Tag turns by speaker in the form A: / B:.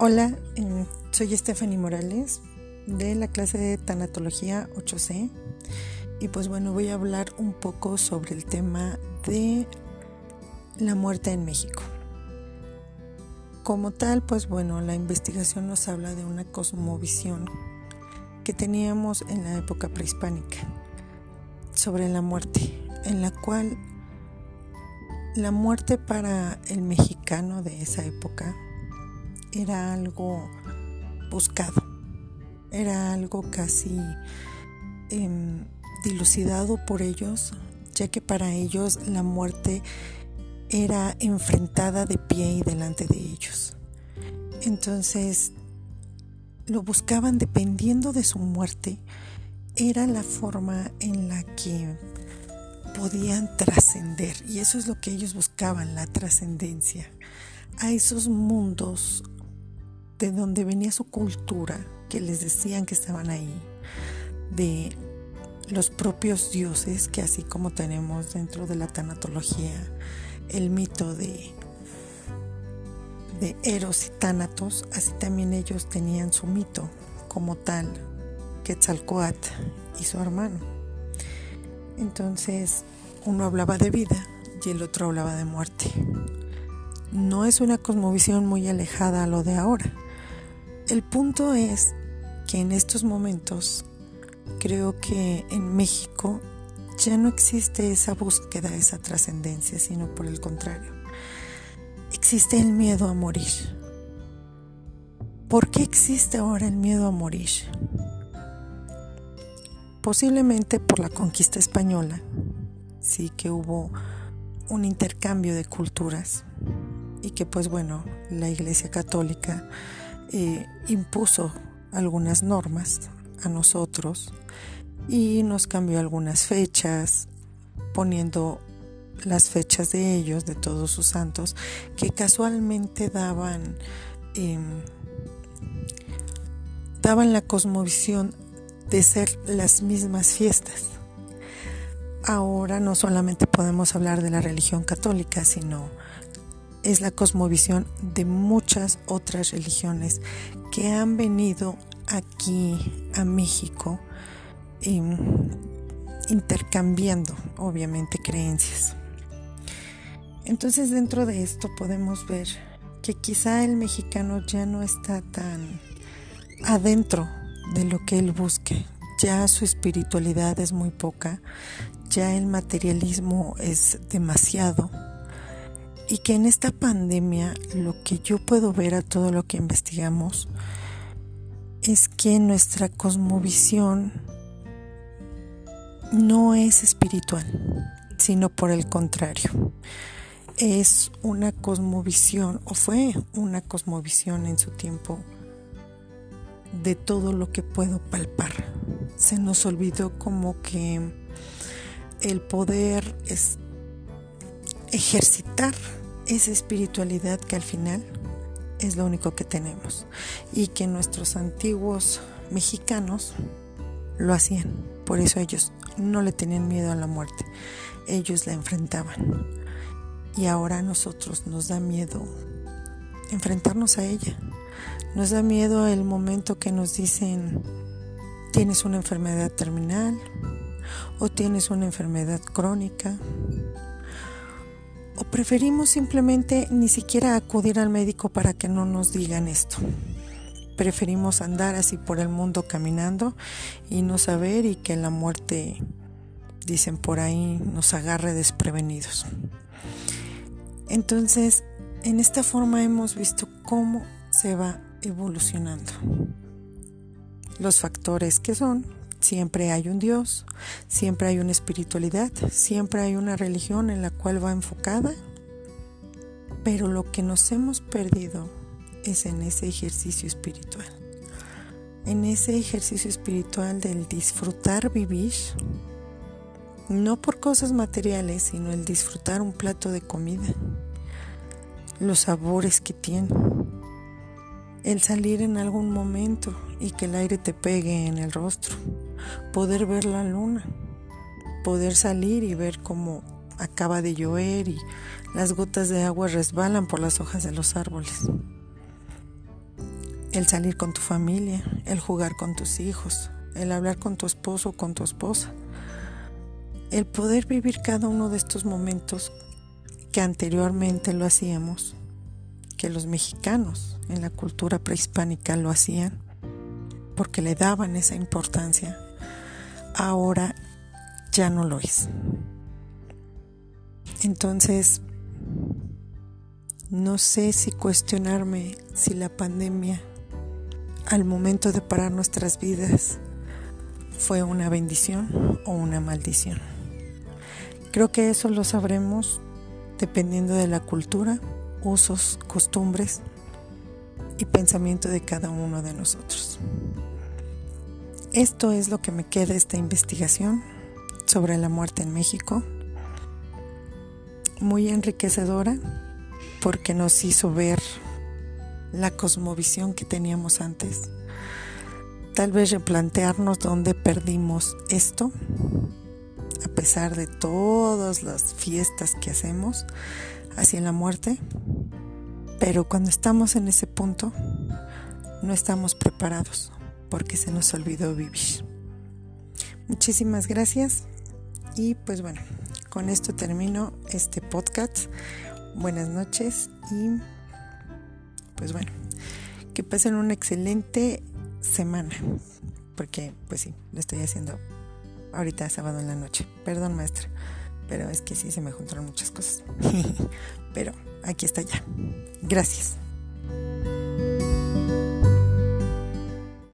A: Hola, eh, soy Stephanie Morales de la clase de Tanatología 8C y pues bueno, voy a hablar un poco sobre el tema de la muerte en México. Como tal, pues bueno, la investigación nos habla de una cosmovisión que teníamos en la época prehispánica sobre la muerte, en la cual la muerte para el mexicano de esa época era algo buscado, era algo casi em, dilucidado por ellos, ya que para ellos la muerte era enfrentada de pie y delante de ellos. Entonces, lo buscaban dependiendo de su muerte, era la forma en la que podían trascender, y eso es lo que ellos buscaban, la trascendencia, a esos mundos de donde venía su cultura, que les decían que estaban ahí, de los propios dioses, que así como tenemos dentro de la tanatología el mito de, de Eros y Tánatos, así también ellos tenían su mito como tal, Quetzalcoatl y su hermano. Entonces, uno hablaba de vida y el otro hablaba de muerte. No es una cosmovisión muy alejada a lo de ahora el punto es que en estos momentos creo que en México ya no existe esa búsqueda, esa trascendencia, sino por el contrario. Existe el miedo a morir. ¿Por qué existe ahora el miedo a morir? Posiblemente por la conquista española, sí que hubo un intercambio de culturas y que pues bueno, la Iglesia Católica eh, impuso algunas normas a nosotros y nos cambió algunas fechas, poniendo las fechas de ellos, de todos sus santos, que casualmente daban, em, daban la cosmovisión de ser las mismas fiestas. Ahora no solamente podemos hablar de la religión católica, sino es la cosmovisión de muchas otras religiones que han venido aquí a México em, intercambiando obviamente creencias. Entonces dentro de esto podemos ver que quizá el mexicano ya no está tan adentro de lo que él busque, ya su espiritualidad es muy poca, ya el materialismo es demasiado y que en esta pandemia lo que yo puedo ver a todo lo que investigamos es que nuestra cosmovisión no es espiritual, sino por el contrario. Es una cosmovisión, o fue una cosmovisión en su tiempo, de todo lo que puedo palpar. Se nos olvidó como que el poder es ejercitar esa espiritualidad que al final es lo único que tenemos y que nuestros antiguos mexicanos lo hacían. Por eso ellos no le tenían miedo a la muerte, ellos la enfrentaban. Y ahora a nosotros nos da miedo enfrentarnos a ella. Nos da miedo el momento que nos dicen tienes una enfermedad terminal o tienes una enfermedad crónica o preferimos simplemente ni siquiera acudir al médico para que no nos digan esto. Preferimos andar así por el mundo caminando y no saber y que la muerte, dicen por ahí, nos agarre desprevenidos. Entonces, en esta forma hemos visto cómo se va evolucionando. Los factores que son Siempre hay un Dios, siempre hay una espiritualidad, siempre hay una religión en la cual va enfocada, pero lo que nos hemos perdido es en ese ejercicio espiritual, en ese ejercicio espiritual del disfrutar vivir, no por cosas materiales, sino el disfrutar un plato de comida, los sabores que tiene el salir en algún momento y que el aire te pegue en el rostro, poder ver la luna, poder salir y ver cómo acaba de llover y las gotas de agua resbalan por las hojas de los árboles. el salir con tu familia, el jugar con tus hijos, el hablar con tu esposo o con tu esposa, el poder vivir cada uno de estos momentos que anteriormente lo hacíamos, que los mexicanos en la cultura prehispánica lo hacían, porque le daban esa importancia, ahora ya no lo es. Entonces, no sé si cuestionarme si la pandemia al momento de parar nuestras vidas fue una bendición o una maldición. Creo que eso lo sabremos dependiendo de la cultura, usos, costumbres y pensamiento de cada uno de nosotros. Esto es lo que me queda esta investigación sobre la muerte en México. Muy enriquecedora porque nos hizo ver la cosmovisión que teníamos antes. Tal vez replantearnos dónde perdimos esto, a pesar de todas las fiestas que hacemos hacia la muerte. Pero cuando estamos en ese punto, no estamos preparados porque se nos olvidó vivir. Muchísimas gracias y pues bueno, con esto termino este podcast. Buenas noches y pues bueno, que pasen una excelente semana, porque pues sí, lo estoy haciendo ahorita sábado en la noche. Perdón maestra, pero es que sí se me juntaron muchas cosas. pero aquí está ya. Gracias.